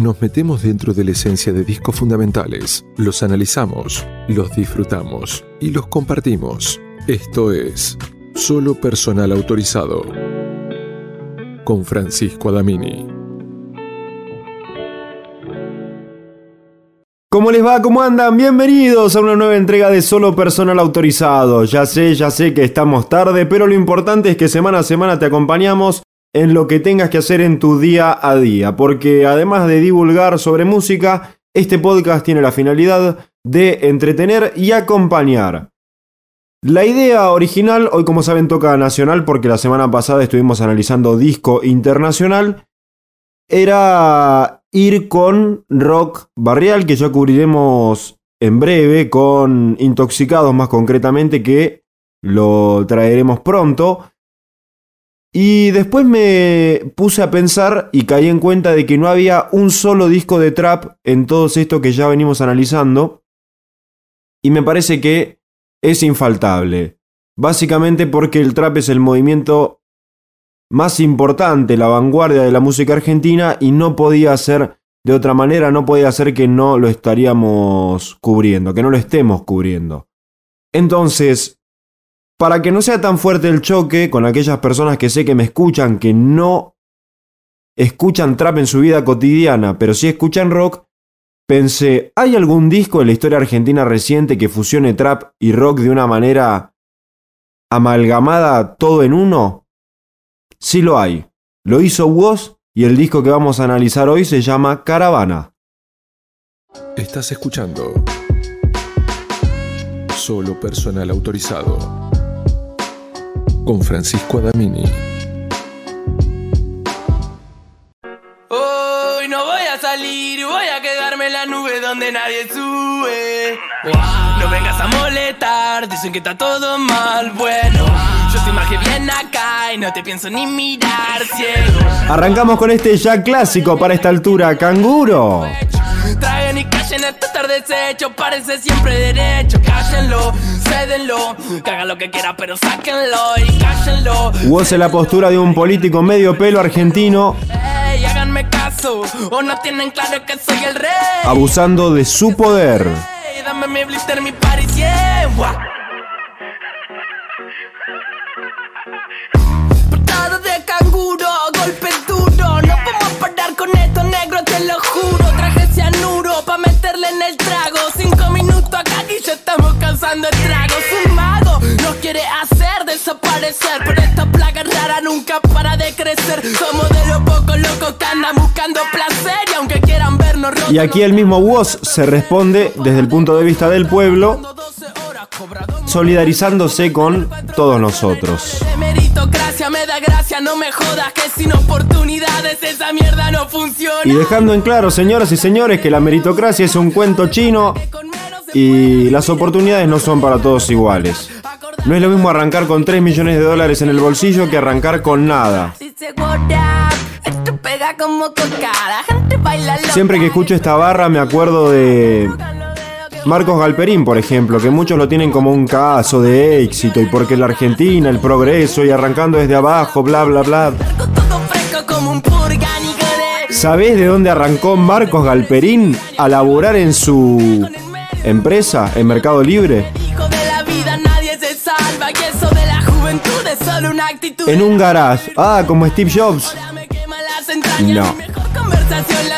Nos metemos dentro de la esencia de discos fundamentales, los analizamos, los disfrutamos y los compartimos. Esto es Solo Personal Autorizado con Francisco Adamini. ¿Cómo les va? ¿Cómo andan? Bienvenidos a una nueva entrega de Solo Personal Autorizado. Ya sé, ya sé que estamos tarde, pero lo importante es que semana a semana te acompañamos en lo que tengas que hacer en tu día a día, porque además de divulgar sobre música, este podcast tiene la finalidad de entretener y acompañar. La idea original, hoy como saben toca nacional porque la semana pasada estuvimos analizando disco internacional, era ir con rock barrial que ya cubriremos en breve, con Intoxicados más concretamente que lo traeremos pronto. Y después me puse a pensar y caí en cuenta de que no había un solo disco de trap en todo esto que ya venimos analizando. Y me parece que es infaltable. Básicamente porque el trap es el movimiento más importante, la vanguardia de la música argentina y no podía ser de otra manera, no podía ser que no lo estaríamos cubriendo, que no lo estemos cubriendo. Entonces, para que no sea tan fuerte el choque con aquellas personas que sé que me escuchan, que no escuchan trap en su vida cotidiana, pero sí escuchan rock, pensé, ¿hay algún disco en la historia argentina reciente que fusione trap y rock de una manera amalgamada todo en uno? Sí lo hay. Lo hizo Woz y el disco que vamos a analizar hoy se llama Caravana. Estás escuchando Solo personal autorizado con Francisco Adamini. Hoy no voy a salir, voy a quedarme en la nube donde nadie sube. No vengas a molestar, dicen que está todo mal, bueno. Yo soy más que bien acá y no te pienso ni mirar ciego. Arrancamos con este ya clásico para esta altura, Canguro. Traigan y callen esto estar deshecho, parece siempre derecho. Cállenlo, cédenlo, que hagan lo que quiera, pero sáquenlo y cállenlo. En la postura de un político medio pelo argentino Ey, háganme caso, o no tienen claro que soy el rey. abusando de su poder. Ey, dame mi blister, mi party, yeah. Y aquí el mismo Woz se responde desde el punto de vista del pueblo, solidarizándose con todos nosotros. Y dejando en claro, señoras y señores, que la meritocracia es un cuento chino y las oportunidades no son para todos iguales. No es lo mismo arrancar con 3 millones de dólares en el bolsillo que arrancar con nada. Siempre que escucho esta barra me acuerdo de Marcos Galperín, por ejemplo, que muchos lo tienen como un caso de éxito y porque la Argentina, el progreso y arrancando desde abajo, bla, bla, bla. ¿Sabés de dónde arrancó Marcos Galperín a laburar en su empresa, en Mercado Libre? En un garage. Ah, como Steve Jobs. No.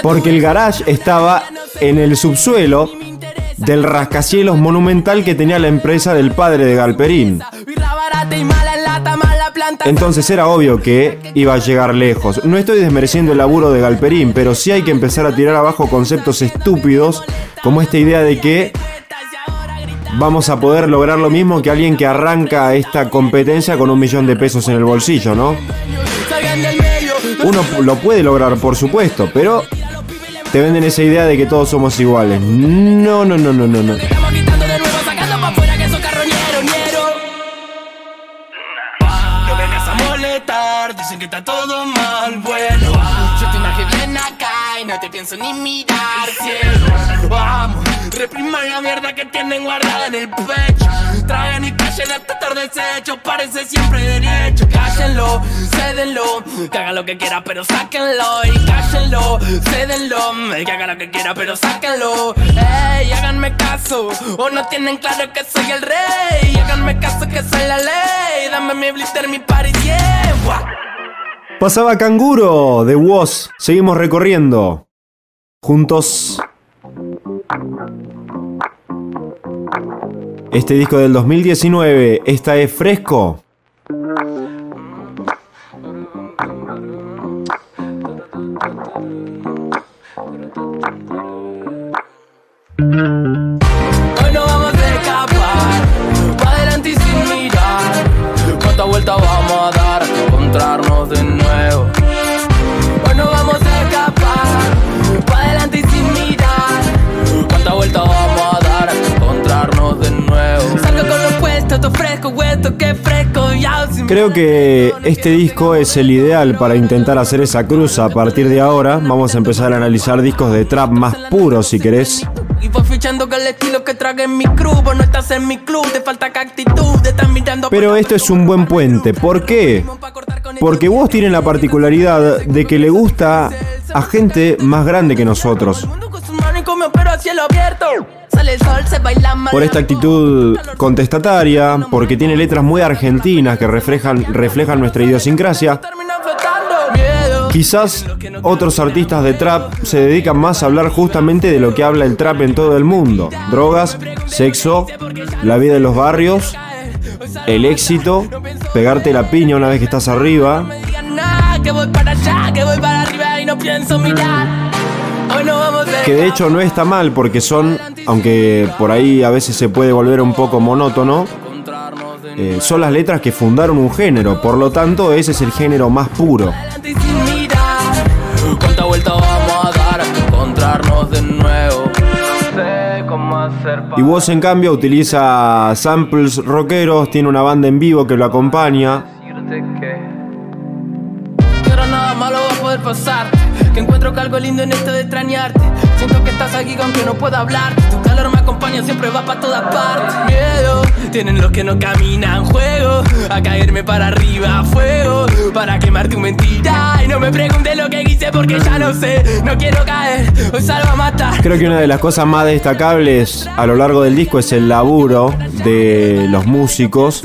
Porque el garage estaba en el subsuelo del rascacielos monumental que tenía la empresa del padre de Galperín. Entonces era obvio que iba a llegar lejos. No estoy desmereciendo el laburo de Galperín, pero sí hay que empezar a tirar abajo conceptos estúpidos como esta idea de que vamos a poder lograr lo mismo que alguien que arranca esta competencia con un millón de pesos en el bolsillo, ¿no? Uno lo puede lograr, por supuesto, pero te venden esa idea de que todos somos iguales. No, no, no, no, no, no. Dicen que está todo mal, bueno. Yo te imagino bien acá y no te pienso ni mirar, cielo. Vamos, repriman la mierda que tienen guardada en el pecho. traen y callen hasta estar deshecho. Parece siempre derecho. Cállenlo, cédenlo. Que haga lo que quiera, pero sáquenlo. Y cállenlo, cédenlo. Que haga lo que quiera, pero sáquenlo. Ey, háganme caso. O no tienen claro que soy el rey. Háganme caso que soy la ley. Dame mi blister, mi party, yeah. Pasaba Canguro de Woz. Seguimos recorriendo. Juntos. Este disco del 2019, esta es fresco. Creo que este disco es el ideal para intentar hacer esa cruz. A partir de ahora vamos a empezar a analizar discos de trap más puros si querés. Y voy fichando el estilo que trague en mi club. No estás en mi club, te falta actitud. Te están mirando Pero esto es un buen puente. ¿Por qué? Porque vos tienen la particularidad de que le gusta a gente más grande que nosotros. Por esta actitud contestataria, porque tiene letras muy argentinas que reflejan, reflejan nuestra idiosincrasia. Quizás otros artistas de trap se dedican más a hablar justamente de lo que habla el trap en todo el mundo. Drogas, sexo, la vida en los barrios, el éxito, pegarte la piña una vez que estás arriba. Que de hecho no está mal porque son, aunque por ahí a veces se puede volver un poco monótono, eh, son las letras que fundaron un género. Por lo tanto, ese es el género más puro. y sin mirar. ¿Cuánta vuelta vamos a dar hasta encontrarnos de nuevo? No sé cómo hacer Y vos en cambio utiliza samples rockeros, tiene una banda en vivo que lo acompaña. nada malo va a poder pasar Que encuentro que algo lindo en esto de extrañarte. Siento que estás aquí aunque no pueda hablar. Tu calor me acompaña, siempre va para todas partes. Miedo, tienen los que no caminan Juego, a caerme para arriba Fuego, para quemar tu mentira. Y no me preguntes lo que quise porque ya no sé. No quiero caer, hoy salgo a matar. Creo que una de las cosas más destacables a lo largo del disco es el laburo de los músicos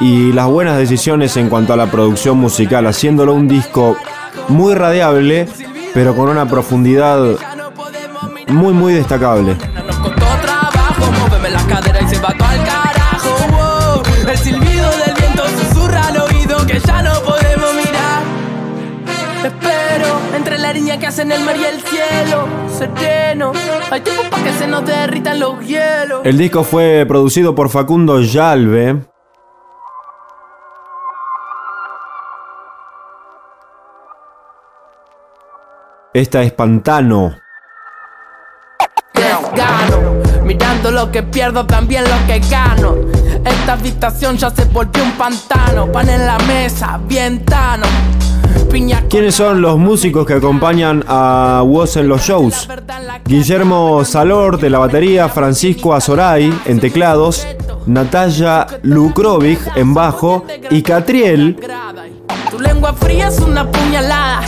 y las buenas decisiones en cuanto a la producción musical, haciéndolo un disco muy radiable, pero con una profundidad muy muy destacable. El silbido del viento susurra al oído que ya no podemos mirar. Espero entre la línea que hacen el mar y el cielo. Sereno, hay tiempo para que se nos derritan los hielos. El disco fue producido por Facundo Yalve. Esta es Pantano. Gano, mirando lo que pierdo, también lo que gano. Esta habitación ya se volvió un pantano. Pan en la mesa, bien tano. Piña ¿Quiénes son los músicos que acompañan a Woz en los shows? Guillermo Salor de la batería, Francisco Azoray en teclados, Natalia Lukrovic en bajo y Catriel lengua fría es una puñalada.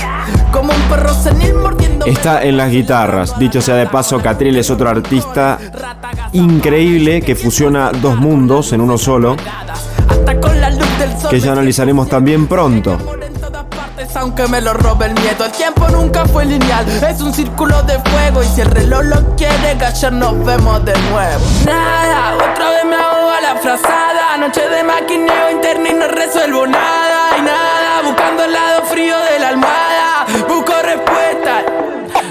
Como un perro senil mordiendo. está en las guitarras. Dicho sea de paso, Catriel es otro artista increíble que fusiona dos mundos en uno solo, Hasta con la luz del sol. que ya analizaremos también pronto. Aunque me lo robe el miedo. El tiempo nunca fue lineal, es un círculo de fuego. Y si el reloj lo quiere, ayer nos vemos de nuevo. Nada, otra vez me hago a la frazada. Noche de maquineo interno y no resuelvo nada. Nada, buscando el lado frío de la almohada. Busco respuesta.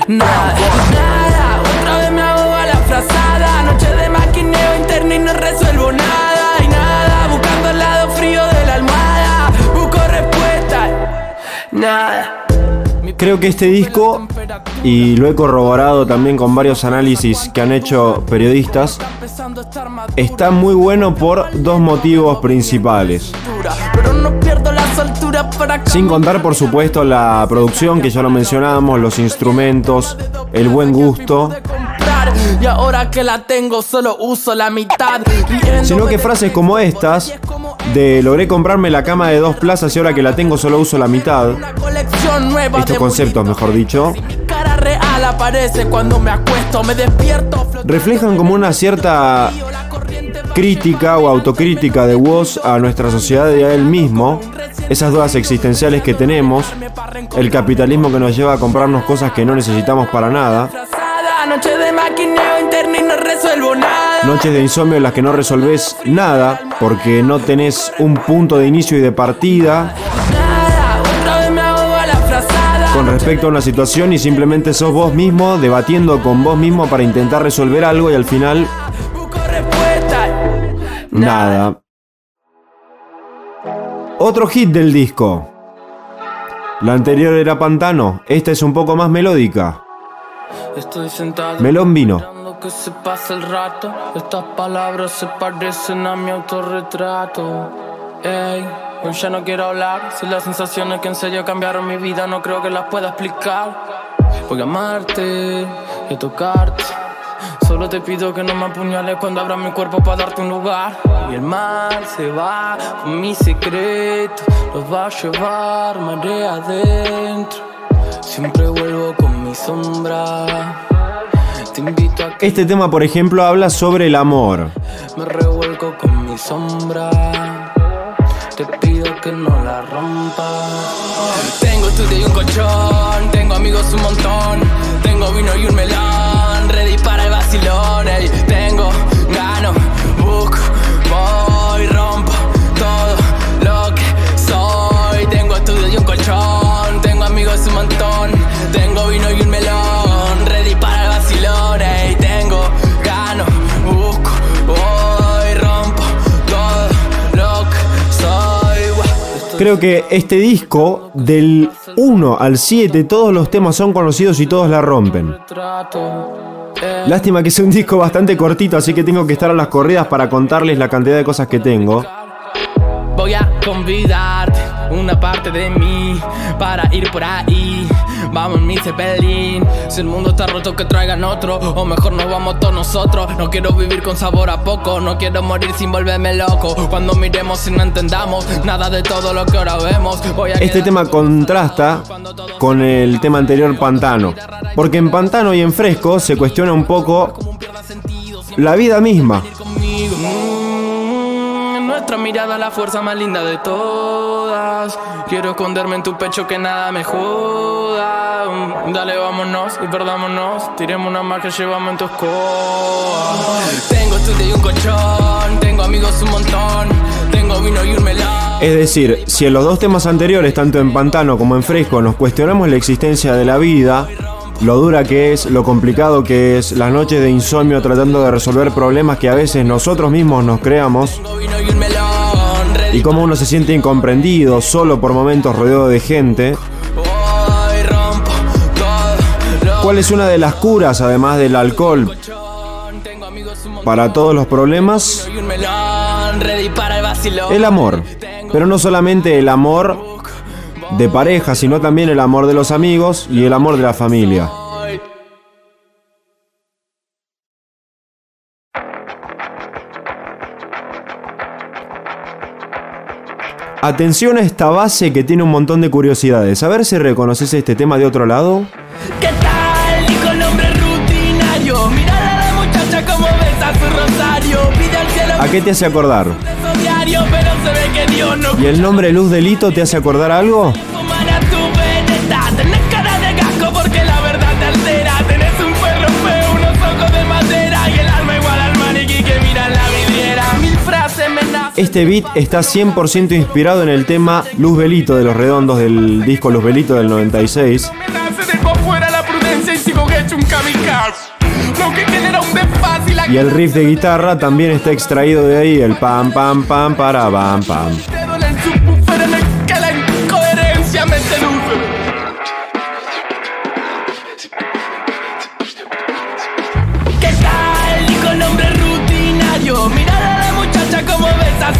Nada, nada, otra vez me hago a la frazada. Noche de maquineo interno y no resuelvo nada. Y nada, buscando el lado frío de la almohada. Busco respuesta. Nada. Creo que este disco, y lo he corroborado también con varios análisis que han hecho periodistas, está muy bueno por dos motivos principales. Pero no pierdo soltura para Sin contar, por supuesto, la producción, que ya lo mencionábamos, los instrumentos, el buen gusto. comprar. reventar. Y ahora que la tengo, solo uso la mitad. Sino que frases como estas, de logré comprarme la cama de dos plazas y ahora que la tengo solo uso la mitad. Estos conceptos, mejor dicho. Reflejan como una cierta crítica o autocrítica de Woz a nuestra sociedad y a él mismo, esas dudas existenciales que tenemos, el capitalismo que nos lleva a comprarnos cosas que no necesitamos para nada, noches de insomnio en las que no resolves nada porque no tenés un punto de inicio y de partida. Con respecto a una situación y simplemente sos vos mismo debatiendo con vos mismo para intentar resolver algo y al final Nada. Otro hit del disco. La anterior era Pantano, esta es un poco más melódica. Estoy sentado Melón vino. que se pasa el rato. Estas palabras se parecen a mi autorretrato. Ey, hoy ya no quiero hablar. Si las sensaciones que en serio cambiaron mi vida no creo que las pueda explicar. Voy a amarte y a tocarte. Solo te pido que no me apuñales cuando abra mi cuerpo para darte un lugar. Y el mar se va con mi secreto, los va a llevar marea adentro. Siempre vuelvo con mi sombra. Te invito a que Este tema, por ejemplo, habla sobre el amor. me revuelco con mi sombra. Te pido que no la rompas. Tengo estudio y un colchón. Tengo amigos un montón. Tengo vino y un melón. Creo que este disco, del 1 al 7, todos los temas son conocidos y todos la rompen. Lástima que es un disco bastante cortito, así que tengo que estar a las corridas para contarles la cantidad de cosas que tengo. Voy a convidarte una parte de mí para ir por ahí. Vamos en mi Zeppelin. Si el mundo está roto, que traigan otro. O mejor nos vamos todos nosotros. No quiero vivir con sabor a poco. No quiero morir sin volverme loco. Cuando miremos y no entendamos nada de todo lo que ahora vemos. Voy a Este tema contrasta con el tema anterior Pantano, porque en Pantano y en Fresco se cuestiona un poco la vida misma. Mirada la fuerza más linda de todas. Quiero esconderme en tu pecho que nada me joda. Mm, Dale, vámonos y perdámonos. Tiremos una más que llevamos en tu escoba. Tengo estudio y un colchón. Tengo amigos un montón. Tengo vino y un melón. Es decir, si en los dos temas anteriores, tanto en Pantano como en Fresco, nos cuestionamos la existencia de la vida, lo dura que es, lo complicado que es, las noches de insomnio tratando de resolver problemas que a veces nosotros mismos nos creamos, y cómo uno se siente incomprendido, solo por momentos rodeado de gente, ¿cuál es una de las curas, además del alcohol, para todos los problemas? El amor. Pero no solamente el amor de pareja, sino también el amor de los amigos y el amor de la familia. Atención a esta base que tiene un montón de curiosidades. A ver si reconoces este tema de otro lado. ¿Qué tal? Dijo el hombre rutinario. A la muchacha como besa su rosario. Pide al cielo ¿A qué te hace acordar? beso diario, pero se ve que Dios no ¿Y el nombre Luz Delito te hace acordar algo? Este beat está 100% inspirado en el tema Luz Velito de los Redondos del disco Luz Velito del 96. Me nace dejo afuera la prudencia y sigo hecho un kamikaze. Lo que genera un desfase y la Y el riff de guitarra también está extraído de ahí, el pam pam pam para pam pam.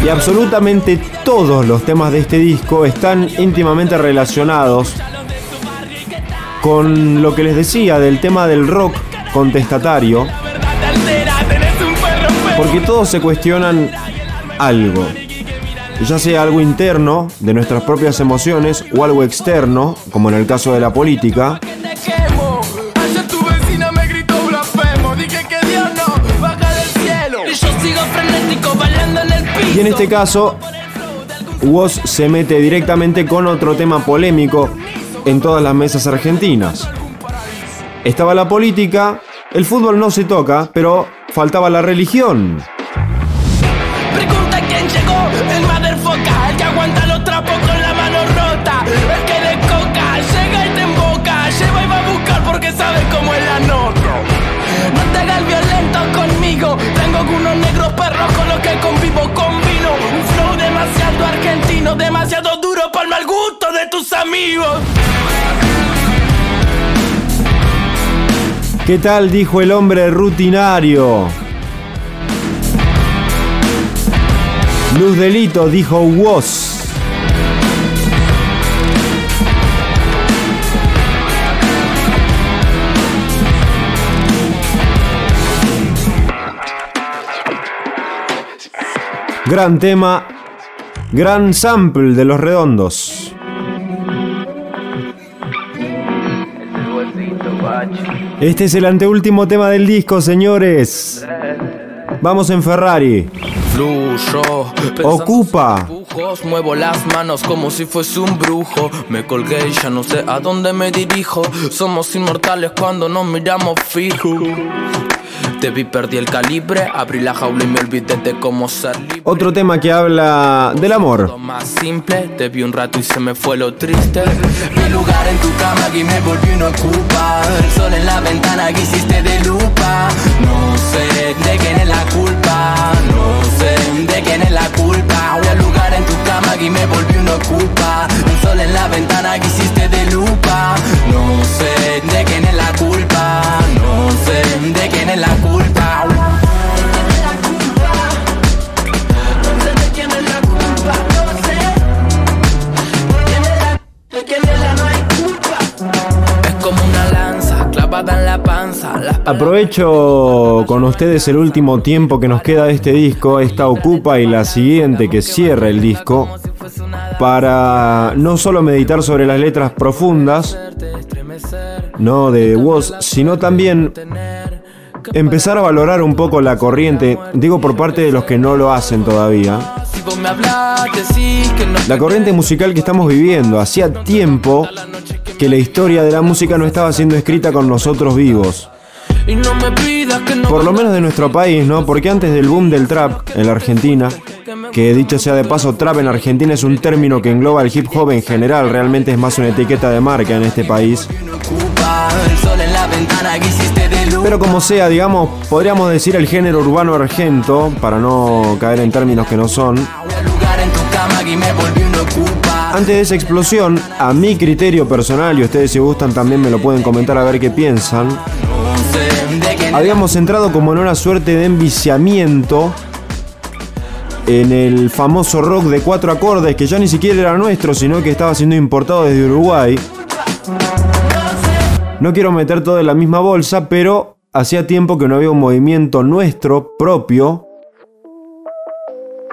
Y absolutamente todos los temas de este disco están íntimamente relacionados con lo que les decía del tema del rock contestatario, porque todos se cuestionan algo, ya sea algo interno de nuestras propias emociones o algo externo, como en el caso de la política, y en este caso, Woz se mete directamente con otro tema polémico en todas las mesas argentinas. Estaba la política, el fútbol no se toca, pero faltaba la religión. ¿Qué tal? Dijo el hombre rutinario. Luz Delito dijo Woz. Gran tema, gran sample de los redondos. Este es el anteúltimo tema del disco, señores. Vamos en Ferrari. Fluyo, Ocupa. dibujos, muevo las manos como si fuese un brujo. Me colgué y ya no sé a dónde me dirijo. Somos inmortales cuando nos miramos fijo. Te vi, perdí el calibre, abrí la jaula y me olvidé de cómo ser libre. Otro tema que habla del amor. Lo más simple, te vi un rato y se me fue lo triste. Mi lugar en tu cama y me volví no ocupa. El sol en la ventana que hiciste de lupa. No sé de quién es la culpa. No sé de quién es la culpa. Al lugar en tu cama y me volví no ocupa. El sol en la ventana que hiciste de lupa. No sé de quién es la culpa. No sé de quién es la culpa. Es como una lanza clavada en la panza. Las Aprovecho con ustedes el último tiempo que nos queda de este disco, esta ocupa y la siguiente que cierra el disco, para no solo meditar sobre las letras profundas, no de Woz, sino también empezar a valorar un poco la corriente, digo por parte de los que no lo hacen todavía, la corriente musical que estamos viviendo. Hacía tiempo que la historia de la música no estaba siendo escrita con nosotros vivos. Por lo menos de nuestro país, ¿no? Porque antes del boom del trap en la Argentina, que dicho sea de paso, trap en Argentina es un término que engloba el hip hop en general, realmente es más una etiqueta de marca en este país. ocupa el sol en la ventana que hiciste de luz. Pero como sea, digamos, podríamos decir el género urbano argento, para no caer en términos que no son. Antes de esa explosión, a mi criterio personal, y ustedes si gustan también me lo pueden comentar a ver qué piensan, habíamos entrado como en una suerte de enviciamiento en el famoso rock de cuatro acordes que ya ni siquiera era nuestro, sino que estaba siendo importado desde Uruguay. No quiero meter todo en la misma bolsa, pero hacía tiempo que no había un movimiento nuestro propio.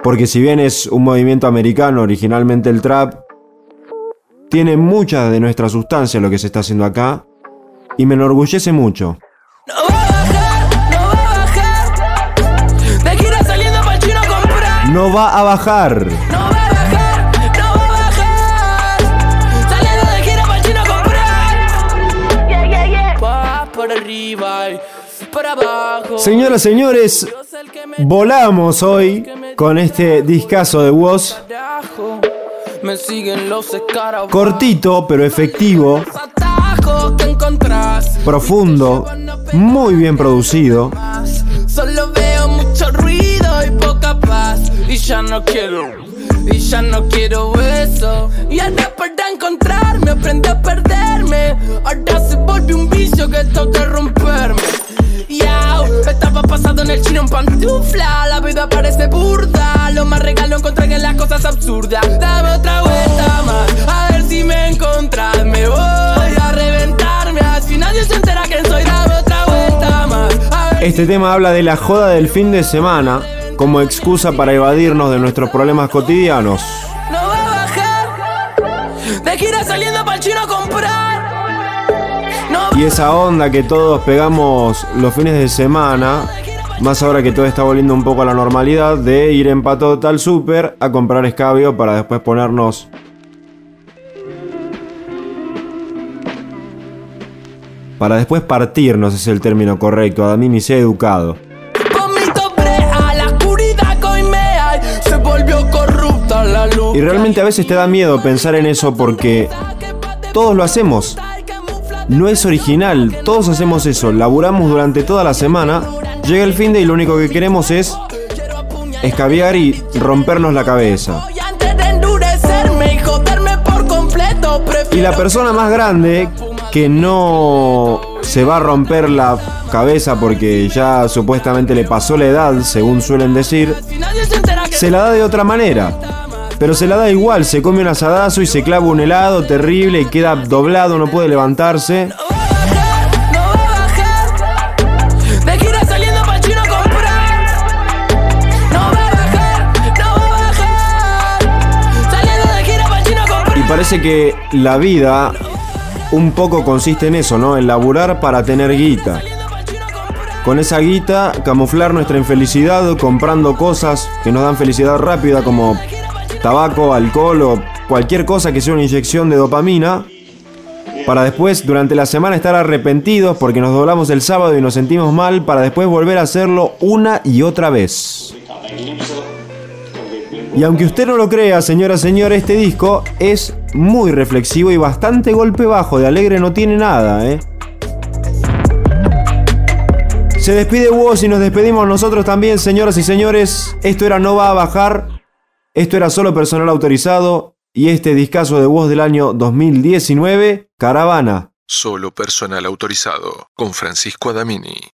Porque si bien es un movimiento americano, originalmente el trap, tiene mucha de nuestra sustancia lo que se está haciendo acá. Y me enorgullece mucho. No va a bajar, Señoras, señores, que me volamos hoy con este discazo de Woz. Cortito, pero efectivo, profundo, muy bien producido. Solo veo mucho ruido y poca paz. Y ya no quiero, y ya no quiero eso. Y ahora para encontrarme aprendí a perderme. Ahora se volvió un vicio que toca romperme. Yao, estaba pasado en el chino en pantufla. La vida parece burda. Lo más regalo encontré en las cosas absurdas. Dame otra vuelta más, a ver si me encontrás. Me voy a reventarme así nadie se entera quién soy. Dame otra vuelta Este tema habla de la joda del fin de semana como excusa para evadirnos de nuestros problemas cotidianos. No va a bajar. De gira saliendo Y esa onda que todos pegamos los fines de semana, más ahora que todo está volviendo un poco a la normalidad, de ir en patota al súper a comprar escabio para después ponernos Para después partirnos es el término correcto, a mí me sé educado. Y realmente a veces te da miedo pensar en eso porque todos lo hacemos. No es original, todos hacemos eso, laburamos durante toda la semana, llega el fin de y lo único que queremos es escabiar y rompernos la cabeza. Y la persona más grande que no se va a romper la cabeza porque ya supuestamente le pasó la edad, según suelen decir, se la da de otra manera. Pero se la da igual, se come un asadazo y se clava un helado terrible y queda doblado, no puede levantarse. Y parece que la vida un poco consiste en eso, ¿no? En laburar para tener guita. Con esa guita camuflar nuestra infelicidad comprando cosas que nos dan felicidad rápida como tabaco, alcohol o cualquier cosa que sea una inyección de dopamina. Para después, durante la semana, estar arrepentidos porque nos doblamos el sábado y nos sentimos mal para después volver a hacerlo una y otra vez. Y aunque usted no lo crea, señora, señor, este disco es muy reflexivo y bastante golpe bajo. De alegre no tiene nada, ¿eh? Se despide Woz y nos despedimos nosotros también, señoras y señores. Esto era No va a bajar. Esto era solo personal autorizado. Y este discazo de Woz del año 2019, Caravana. Solo personal autorizado con Francisco Adamini.